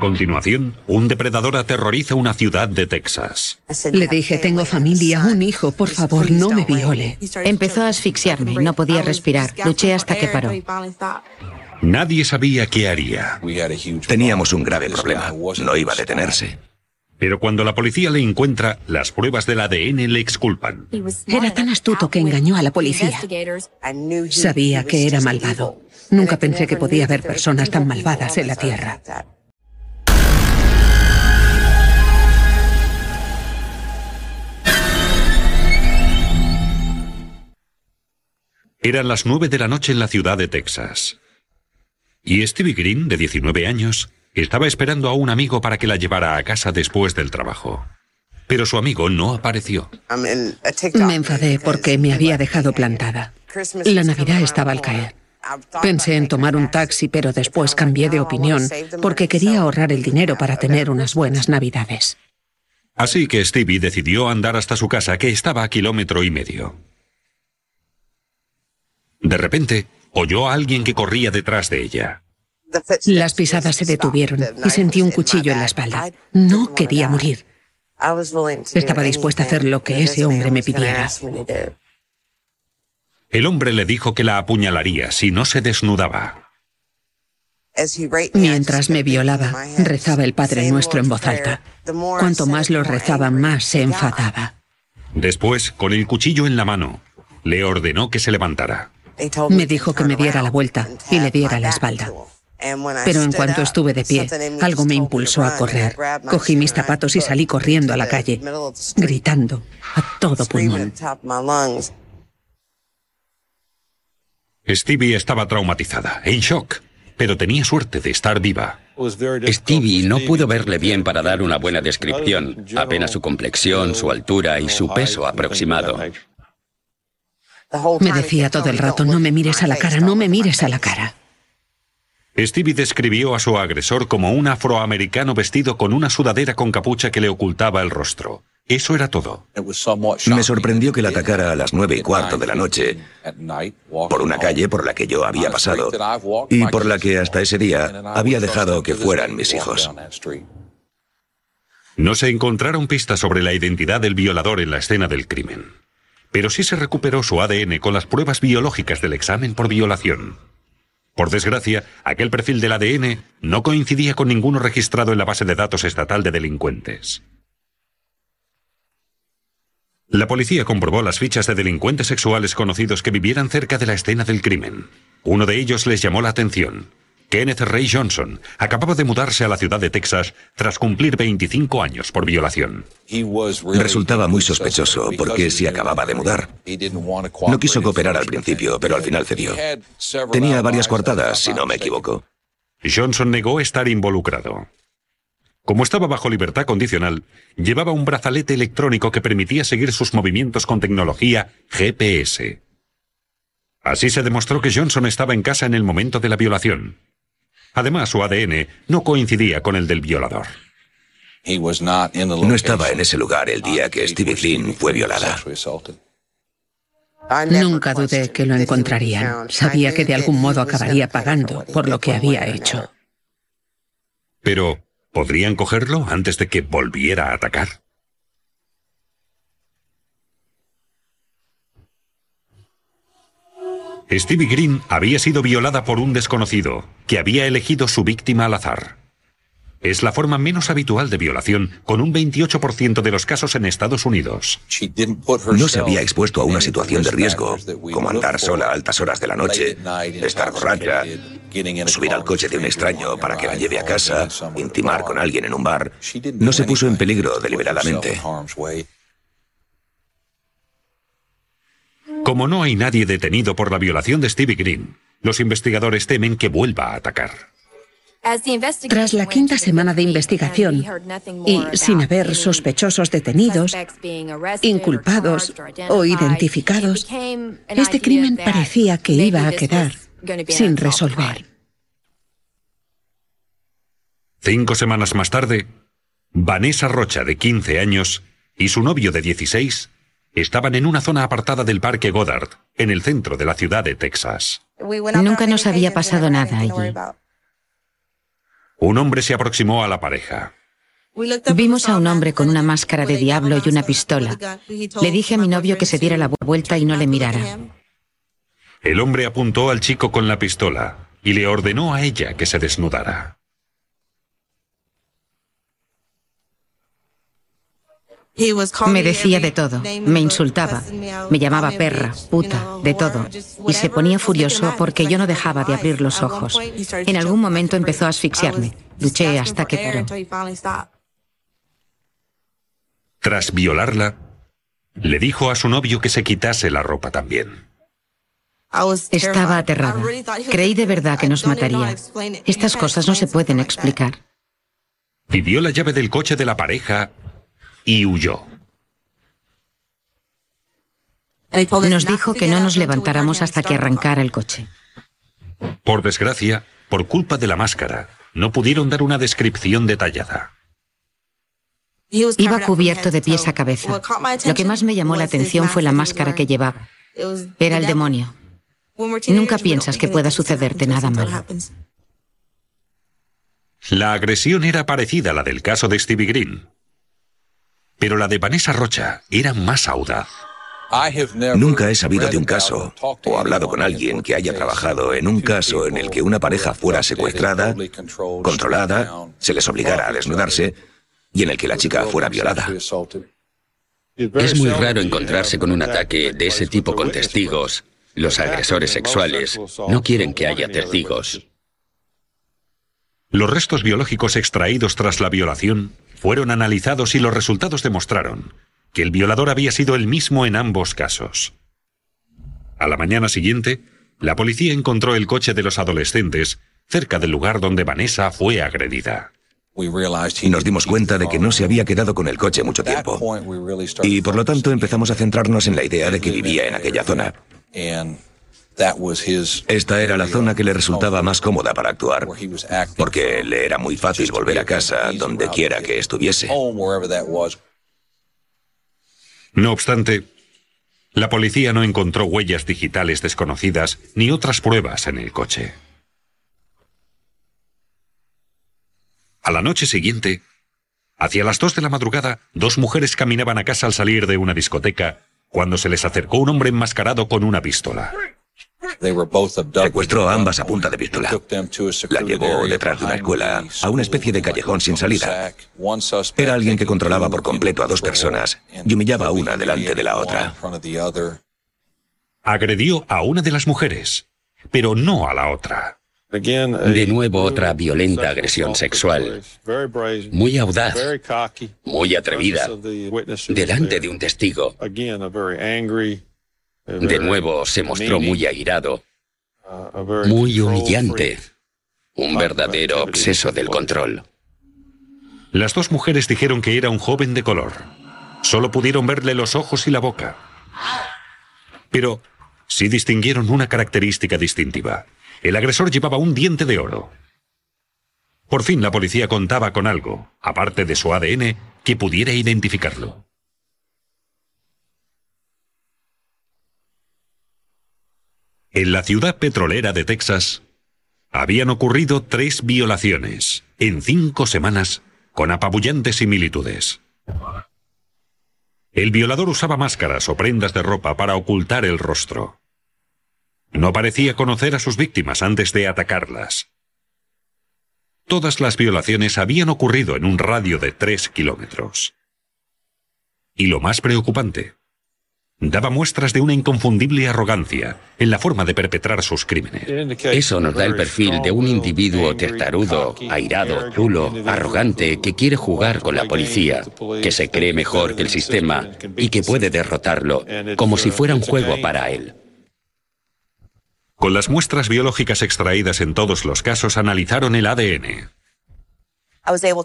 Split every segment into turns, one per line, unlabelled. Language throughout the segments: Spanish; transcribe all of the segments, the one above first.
continuación, un depredador aterroriza una ciudad de Texas.
Le dije, tengo familia, un hijo, por favor, no me viole.
Empezó a asfixiarme, no podía respirar. Luché hasta que paró.
Nadie sabía qué haría.
Teníamos un grave problema. No iba a detenerse.
Pero cuando la policía le encuentra, las pruebas del ADN le exculpan.
Era tan astuto que engañó a la policía. Sabía que era malvado. Nunca pensé que podía haber personas tan malvadas en la Tierra.
Eran las nueve de la noche en la ciudad de Texas. Y Stevie Green, de 19 años, estaba esperando a un amigo para que la llevara a casa después del trabajo. Pero su amigo no apareció.
Me enfadé porque me había dejado plantada. La Navidad estaba al caer. Pensé en tomar un taxi, pero después cambié de opinión porque quería ahorrar el dinero para tener unas buenas Navidades.
Así que Stevie decidió andar hasta su casa, que estaba a kilómetro y medio. De repente, oyó a alguien que corría detrás de ella.
Las pisadas se detuvieron y sentí un cuchillo en la espalda. No quería morir. Estaba dispuesta a hacer lo que ese hombre me pidiera.
El hombre le dijo que la apuñalaría si no se desnudaba.
Mientras me violaba, rezaba el Padre Nuestro en voz alta. Cuanto más lo rezaba, más se enfadaba.
Después, con el cuchillo en la mano, le ordenó que se levantara.
Me dijo que me diera la vuelta y le diera la espalda. Pero en cuanto estuve de pie, algo me impulsó a correr. Cogí mis zapatos y salí corriendo a la calle, gritando a todo pulmón.
Stevie estaba traumatizada, en shock, pero tenía suerte de estar viva.
Stevie no pudo verle bien para dar una buena descripción, apenas su complexión, su altura y su peso aproximado.
Me decía todo el rato, no me mires a la cara, no me mires a la cara.
Stevie describió a su agresor como un afroamericano vestido con una sudadera con capucha que le ocultaba el rostro. Eso era todo.
Me sorprendió que la atacara a las nueve y cuarto de la noche por una calle por la que yo había pasado y por la que hasta ese día había dejado que fueran mis hijos.
No se encontraron pistas sobre la identidad del violador en la escena del crimen pero sí se recuperó su ADN con las pruebas biológicas del examen por violación. Por desgracia, aquel perfil del ADN no coincidía con ninguno registrado en la base de datos estatal de delincuentes. La policía comprobó las fichas de delincuentes sexuales conocidos que vivieran cerca de la escena del crimen. Uno de ellos les llamó la atención. Kenneth Ray Johnson acababa de mudarse a la ciudad de Texas tras cumplir 25 años por violación.
Resultaba muy sospechoso porque se acababa de mudar. No quiso cooperar al principio, pero al final cedió. Tenía varias coartadas, si no me equivoco.
Johnson negó estar involucrado. Como estaba bajo libertad condicional, llevaba un brazalete electrónico que permitía seguir sus movimientos con tecnología GPS. Así se demostró que Johnson estaba en casa en el momento de la violación. Además, su ADN no coincidía con el del violador.
No estaba en ese lugar el día que Stevie Flynn fue violada.
Nunca dudé que lo encontrarían. Sabía que de algún modo acabaría pagando por lo que había hecho.
Pero, ¿podrían cogerlo antes de que volviera a atacar? Stevie Green había sido violada por un desconocido, que había elegido su víctima al azar. Es la forma menos habitual de violación, con un 28% de los casos en Estados Unidos.
No se había expuesto a una situación de riesgo, como andar sola a altas horas de la noche, estar borracha, subir al coche de un extraño para que la lleve a casa, intimar con alguien en un bar. No se puso en peligro deliberadamente.
Como no hay nadie detenido por la violación de Stevie Green, los investigadores temen que vuelva a atacar.
Tras la quinta semana de investigación y sin haber sospechosos detenidos, inculpados o identificados, este crimen parecía que iba a quedar sin resolver.
Cinco semanas más tarde, Vanessa Rocha, de 15 años, y su novio de 16 Estaban en una zona apartada del Parque Goddard, en el centro de la ciudad de Texas.
Nunca nos había pasado nada allí.
Un hombre se aproximó a la pareja.
Vimos a un hombre con una máscara de diablo y una pistola. Le dije a mi novio que se diera la vuelta y no le mirara.
El hombre apuntó al chico con la pistola y le ordenó a ella que se desnudara.
Me decía de todo, me insultaba, me llamaba perra, puta, de todo, y se ponía furioso porque yo no dejaba de abrir los ojos. En algún momento empezó a asfixiarme. Luché hasta que paró.
Tras violarla, le dijo a su novio que se quitase la ropa también.
Estaba aterrada. Creí de verdad que nos mataría. Estas cosas no se pueden explicar.
Pidió la llave del coche de la pareja y huyó.
Nos dijo que no nos levantáramos hasta que arrancara el coche.
Por desgracia, por culpa de la máscara, no pudieron dar una descripción detallada.
Iba cubierto de pies a cabeza. Lo que más me llamó la atención fue la máscara que llevaba. Era el demonio. Nunca piensas que pueda sucederte nada malo.
La agresión era parecida a la del caso de Stevie Green. Pero la de Vanessa Rocha era más audaz.
Nunca he sabido de un caso o hablado con alguien que haya trabajado en un caso en el que una pareja fuera secuestrada, controlada, se les obligara a desnudarse y en el que la chica fuera violada.
Es muy raro encontrarse con un ataque de ese tipo con testigos. Los agresores sexuales no quieren que haya testigos.
Los restos biológicos extraídos tras la violación fueron analizados y los resultados demostraron que el violador había sido el mismo en ambos casos. A la mañana siguiente, la policía encontró el coche de los adolescentes cerca del lugar donde Vanessa fue agredida.
Nos dimos cuenta de que no se había quedado con el coche mucho tiempo. Y por lo tanto empezamos a centrarnos en la idea de que vivía en aquella zona. Esta era la zona que le resultaba más cómoda para actuar, porque le era muy fácil volver a casa donde quiera que estuviese.
No obstante, la policía no encontró huellas digitales desconocidas ni otras pruebas en el coche. A la noche siguiente, hacia las dos de la madrugada, dos mujeres caminaban a casa al salir de una discoteca cuando se les acercó un hombre enmascarado con una pistola.
Secuestró a ambas a punta de pistola. La llevó detrás de una escuela a una especie de callejón sin salida. Era alguien que controlaba por completo a dos personas y humillaba a una delante de la otra.
Agredió a una de las mujeres, pero no a la otra.
De nuevo otra violenta agresión sexual, muy audaz, muy atrevida, delante de un testigo. De nuevo se mostró muy airado, muy humillante, un verdadero obseso del control.
Las dos mujeres dijeron que era un joven de color. Solo pudieron verle los ojos y la boca. Pero sí distinguieron una característica distintiva. El agresor llevaba un diente de oro. Por fin la policía contaba con algo, aparte de su ADN, que pudiera identificarlo. En la ciudad petrolera de Texas, habían ocurrido tres violaciones en cinco semanas con apabullantes similitudes. El violador usaba máscaras o prendas de ropa para ocultar el rostro. No parecía conocer a sus víctimas antes de atacarlas. Todas las violaciones habían ocurrido en un radio de tres kilómetros. Y lo más preocupante, daba muestras de una inconfundible arrogancia en la forma de perpetrar sus crímenes.
Eso nos da el perfil de un individuo testarudo, airado, chulo, arrogante, que quiere jugar con la policía, que se cree mejor que el sistema y que puede derrotarlo, como si fuera un juego para él.
Con las muestras biológicas extraídas en todos los casos analizaron el ADN.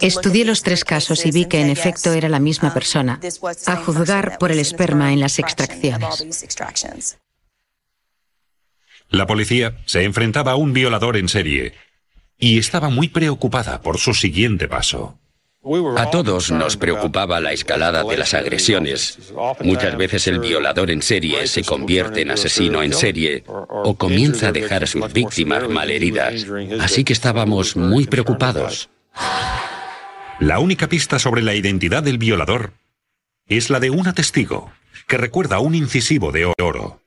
Estudié los tres casos y vi que en efecto era la misma persona, a juzgar por el esperma en las extracciones.
La policía se enfrentaba a un violador en serie y estaba muy preocupada por su siguiente paso.
A todos nos preocupaba la escalada de las agresiones. Muchas veces el violador en serie se convierte en asesino en serie o comienza a dejar a sus víctimas malheridas. Así que estábamos muy preocupados.
La única pista sobre la identidad del violador es la de una testigo que recuerda un incisivo de oro.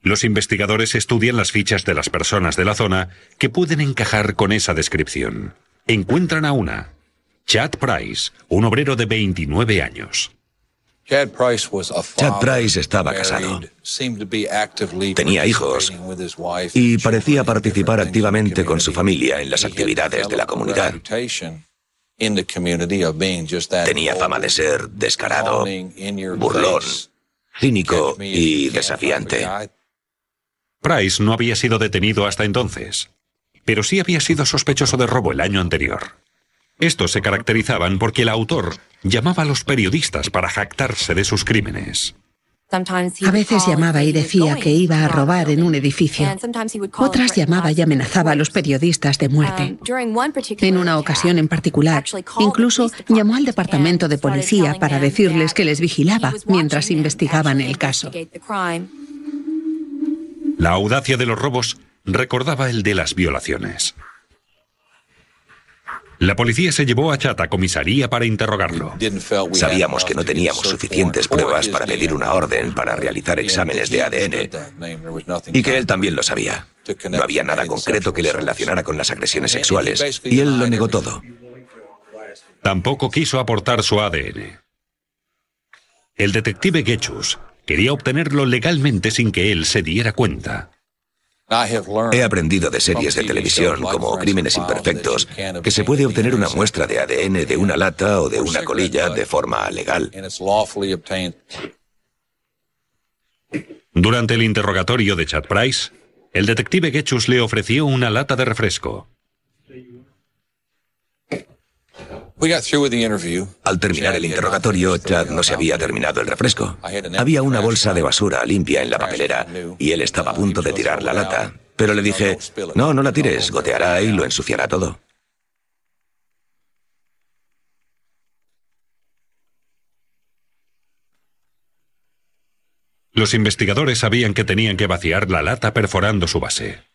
Los investigadores estudian las fichas de las personas de la zona que pueden encajar con esa descripción. Encuentran a una, Chad Price, un obrero de 29 años.
Chad Price estaba casado. Tenía hijos y parecía participar activamente con su familia en las actividades de la comunidad. Tenía fama de ser descarado, burlón, cínico y desafiante.
Price no había sido detenido hasta entonces, pero sí había sido sospechoso de robo el año anterior. Estos se caracterizaban porque el autor llamaba a los periodistas para jactarse de sus crímenes.
A veces llamaba y decía que iba a robar en un edificio. Otras llamaba y amenazaba a los periodistas de muerte. En una ocasión en particular, incluso llamó al departamento de policía para decirles que les vigilaba mientras investigaban el caso.
La audacia de los robos recordaba el de las violaciones. La policía se llevó a Chat a comisaría para interrogarlo.
Sabíamos que no teníamos suficientes pruebas para pedir una orden para realizar exámenes de ADN y que él también lo sabía. No había nada concreto que le relacionara con las agresiones sexuales y él lo negó todo.
Tampoco quiso aportar su ADN. El detective Getchus quería obtenerlo legalmente sin que él se diera cuenta.
He aprendido de series de televisión como Crímenes Imperfectos que se puede obtener una muestra de ADN de una lata o de una colilla de forma legal.
Durante el interrogatorio de Chad Price, el detective Getchus le ofreció una lata de refresco.
Al terminar el interrogatorio, Chad no se había terminado el refresco. Había una bolsa de basura limpia en la papelera y él estaba a punto de tirar la lata. Pero le dije, no, no la tires, goteará y lo ensuciará todo.
Los investigadores sabían que tenían que vaciar la lata perforando su base.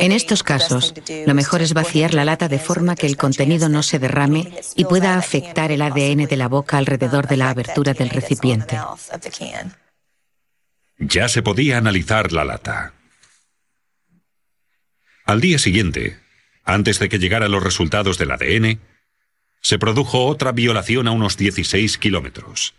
En estos casos, lo mejor es vaciar la lata de forma que el contenido no se derrame y pueda afectar el ADN de la boca alrededor de la abertura del recipiente.
Ya se podía analizar la lata. Al día siguiente, antes de que llegaran los resultados del ADN, se produjo otra violación a unos 16 kilómetros.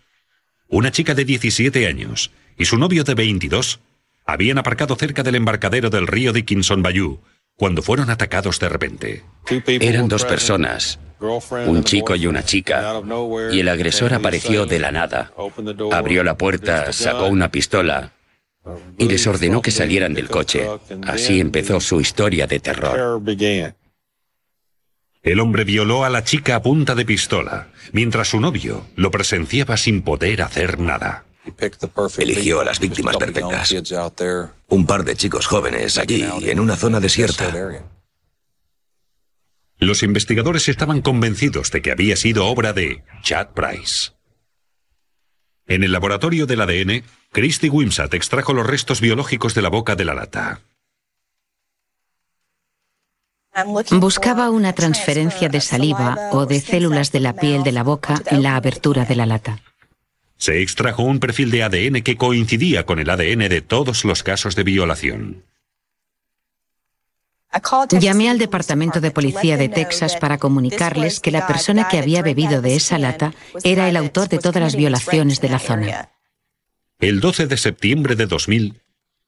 Una chica de 17 años y su novio de 22 habían aparcado cerca del embarcadero del río Dickinson Bayou cuando fueron atacados de repente.
Eran dos personas, un chico y una chica, y el agresor apareció de la nada. Abrió la puerta, sacó una pistola y les ordenó que salieran del coche. Así empezó su historia de terror.
El hombre violó a la chica a punta de pistola, mientras su novio lo presenciaba sin poder hacer nada.
Eligió a las víctimas perfectas. Un par de chicos jóvenes allí, en una zona desierta.
Los investigadores estaban convencidos de que había sido obra de Chad Price. En el laboratorio del ADN, Christy Wimsat extrajo los restos biológicos de la boca de la lata.
Buscaba una transferencia de saliva o de células de la piel de la boca en la abertura de la lata.
Se extrajo un perfil de ADN que coincidía con el ADN de todos los casos de violación.
Llamé al Departamento de Policía de Texas para comunicarles que la persona que había bebido de esa lata era el autor de todas las violaciones de la zona.
El 12 de septiembre de 2000,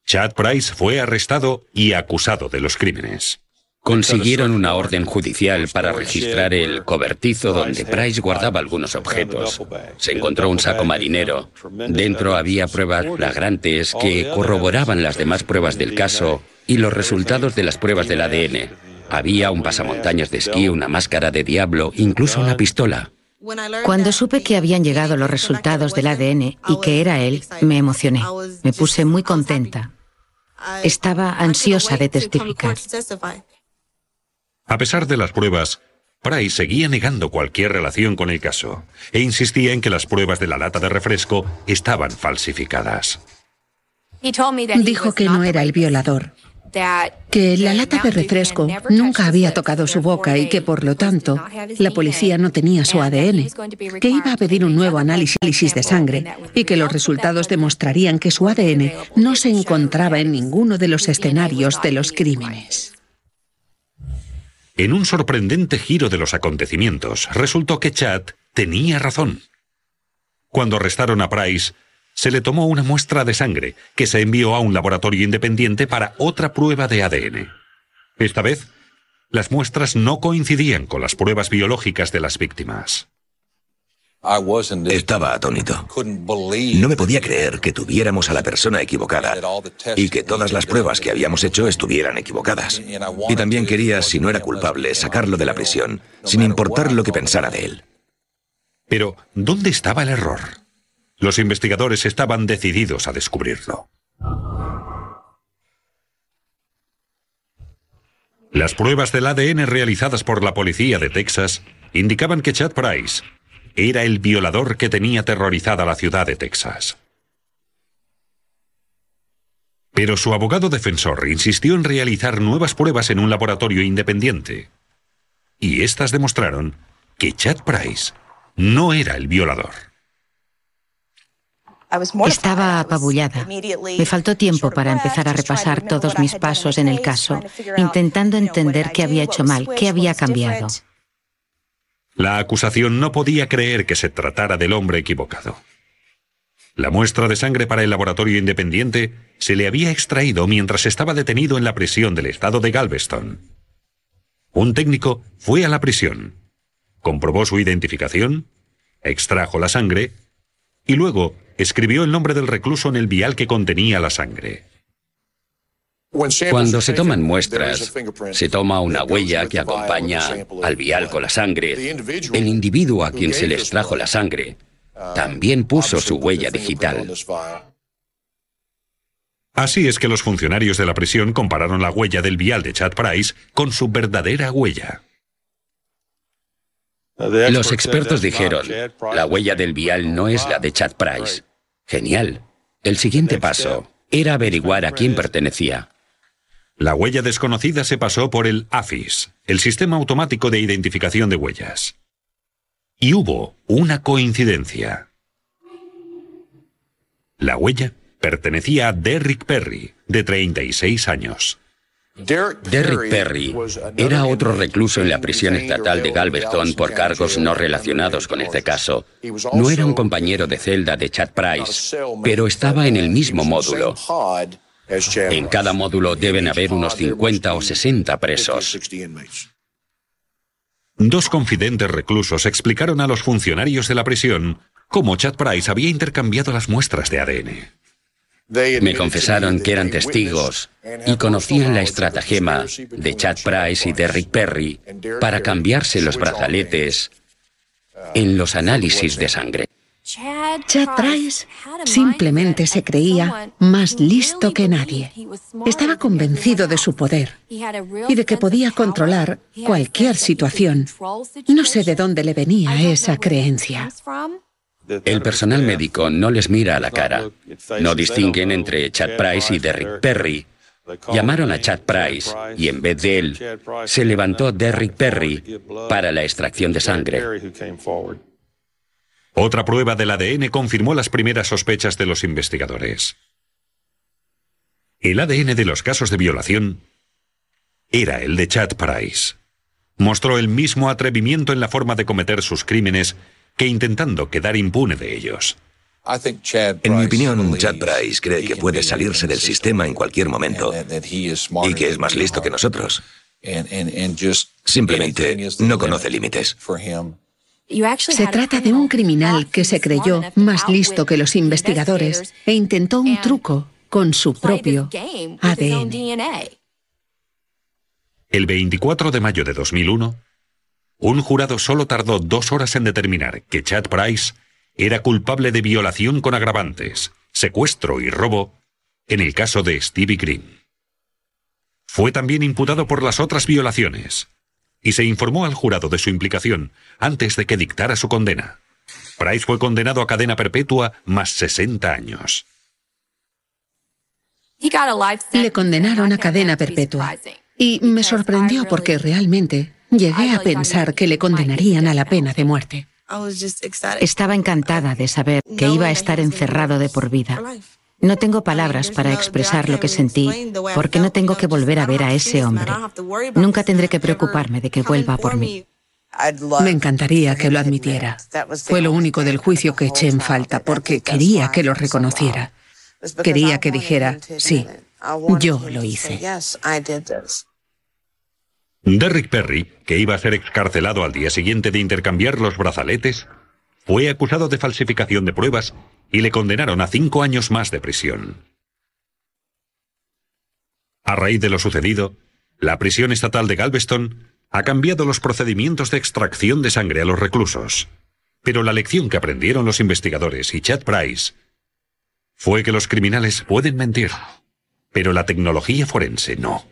Chad Price fue arrestado y acusado de los crímenes.
Consiguieron una orden judicial para registrar el cobertizo donde Price guardaba algunos objetos. Se encontró un saco marinero. Dentro había pruebas flagrantes que corroboraban las demás pruebas del caso y los resultados de las pruebas del ADN. Había un pasamontañas de esquí, una máscara de diablo, incluso una pistola.
Cuando supe que habían llegado los resultados del ADN y que era él, me emocioné. Me puse muy contenta. Estaba ansiosa de testificar.
A pesar de las pruebas, Price seguía negando cualquier relación con el caso e insistía en que las pruebas de la lata de refresco estaban falsificadas.
Dijo que no era el violador, que la lata de refresco nunca había tocado su boca y que por lo tanto la policía no tenía su ADN, que iba a pedir un nuevo análisis de sangre y que los resultados demostrarían que su ADN no se encontraba en ninguno de los escenarios de los crímenes.
En un sorprendente giro de los acontecimientos, resultó que Chad tenía razón. Cuando arrestaron a Price, se le tomó una muestra de sangre que se envió a un laboratorio independiente para otra prueba de ADN. Esta vez, las muestras no coincidían con las pruebas biológicas de las víctimas.
Estaba atónito. No me podía creer que tuviéramos a la persona equivocada y que todas las pruebas que habíamos hecho estuvieran equivocadas. Y también quería, si no era culpable, sacarlo de la prisión, sin importar lo que pensara de él.
Pero, ¿dónde estaba el error? Los investigadores estaban decididos a descubrirlo. Las pruebas del ADN realizadas por la policía de Texas indicaban que Chad Price era el violador que tenía aterrorizada la ciudad de Texas. Pero su abogado defensor insistió en realizar nuevas pruebas en un laboratorio independiente. Y estas demostraron que Chad Price no era el violador.
Estaba apabullada. Me faltó tiempo para empezar a repasar todos mis pasos en el caso, intentando entender qué había hecho mal, qué había cambiado.
La acusación no podía creer que se tratara del hombre equivocado. La muestra de sangre para el laboratorio independiente se le había extraído mientras estaba detenido en la prisión del estado de Galveston. Un técnico fue a la prisión, comprobó su identificación, extrajo la sangre y luego escribió el nombre del recluso en el vial que contenía la sangre.
Cuando se toman muestras, se toma una huella que acompaña al vial con la sangre. El individuo a quien se le extrajo la sangre también puso su huella digital.
Así es que los funcionarios de la prisión compararon la huella del vial de Chad Price con su verdadera huella.
Los expertos dijeron, la huella del vial no es la de Chad Price. Genial. El siguiente paso era averiguar a quién pertenecía.
La huella desconocida se pasó por el AFIS, el Sistema Automático de Identificación de Huellas. Y hubo una coincidencia. La huella pertenecía a Derrick Perry, de 36 años.
Derrick Perry era otro recluso en la prisión estatal de Galveston por cargos no relacionados con este caso. No era un compañero de celda de Chad Price, pero estaba en el mismo módulo. En cada módulo deben haber unos 50 o 60 presos.
Dos confidentes reclusos explicaron a los funcionarios de la prisión cómo Chad Price había intercambiado las muestras de ADN.
Me confesaron que eran testigos y conocían la estratagema de Chad Price y de Rick Perry para cambiarse los brazaletes en los análisis de sangre.
Chad Price simplemente se creía más listo que nadie. Estaba convencido de su poder y de que podía controlar cualquier situación. No sé de dónde le venía esa creencia.
El personal médico no les mira a la cara. No distinguen entre Chad Price y Derrick Perry. Llamaron a Chad Price y en vez de él se levantó Derrick Perry para la extracción de sangre.
Otra prueba del ADN confirmó las primeras sospechas de los investigadores. El ADN de los casos de violación era el de Chad Price. Mostró el mismo atrevimiento en la forma de cometer sus crímenes que intentando quedar impune de ellos.
En mi opinión, Chad Price cree que puede salirse del sistema en cualquier momento y que es más listo que nosotros. Simplemente no conoce límites.
Se trata de un criminal que se creyó más listo que los investigadores e intentó un truco con su propio ADN.
El 24 de mayo de 2001, un jurado solo tardó dos horas en determinar que Chad Price era culpable de violación con agravantes, secuestro y robo en el caso de Stevie Green. Fue también imputado por las otras violaciones, y se informó al jurado de su implicación antes de que dictara su condena. Price fue condenado a cadena perpetua más 60 años.
Le condenaron a cadena perpetua. Y me sorprendió porque realmente llegué a pensar que le condenarían a la pena de muerte.
Estaba encantada de saber que iba a estar encerrado de por vida. No tengo palabras para expresar lo que sentí porque no tengo que volver a ver a ese hombre. Nunca tendré que preocuparme de que vuelva por mí.
Me encantaría que lo admitiera. Fue lo único del juicio que eché en falta porque quería que lo reconociera. Quería que dijera, sí, yo lo hice.
Derrick Perry, que iba a ser excarcelado al día siguiente de intercambiar los brazaletes, fue acusado de falsificación de pruebas y le condenaron a cinco años más de prisión. A raíz de lo sucedido, la prisión estatal de Galveston ha cambiado los procedimientos de extracción de sangre a los reclusos. Pero la lección que aprendieron los investigadores y Chad Price fue que los criminales pueden mentir, pero la tecnología forense no.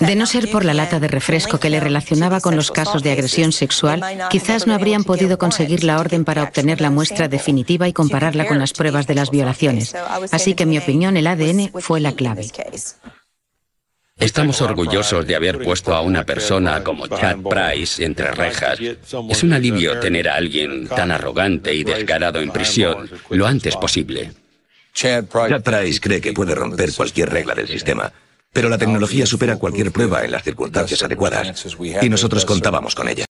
De no ser por la lata de refresco que le relacionaba con los casos de agresión sexual, quizás no habrían podido conseguir la orden para obtener la muestra definitiva y compararla con las pruebas de las violaciones. Así que, en mi opinión, el ADN fue la clave.
Estamos orgullosos de haber puesto a una persona como Chad Price entre rejas. Es un alivio tener a alguien tan arrogante y descarado en prisión lo antes posible.
Chad Price cree que puede romper cualquier regla del sistema, pero la tecnología supera cualquier prueba en las circunstancias adecuadas y nosotros contábamos con ella.